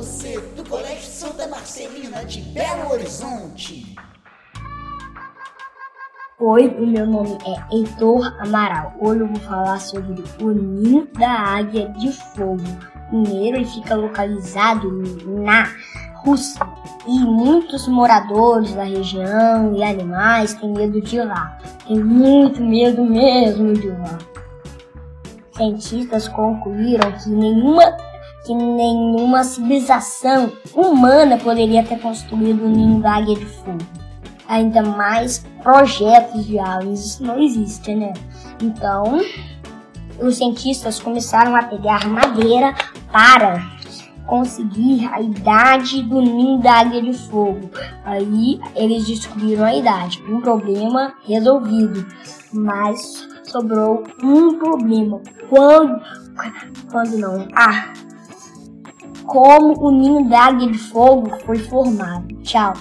podcast do Colégio Santa Marcelina de Belo Horizonte. Oi, o meu nome é Heitor Amaral. Hoje eu vou falar sobre o ninho da águia de fogo. Primeiro, ele fica localizado na Rússia e muitos moradores da região e animais têm medo de lá. Tem muito medo mesmo de lá. Cientistas concluíram que nenhuma, que nenhuma civilização humana poderia ter construído o ninho da águia de fogo. Ainda mais projetos de aliens, isso não existe, né? Então, os cientistas começaram a pegar madeira para conseguir a idade do ninho da águia de fogo. Aí eles descobriram a idade. Um problema resolvido. Mas sobrou um problema. Quando. Quando não? Ah! Como o ninho da águia de fogo foi formado. Tchau.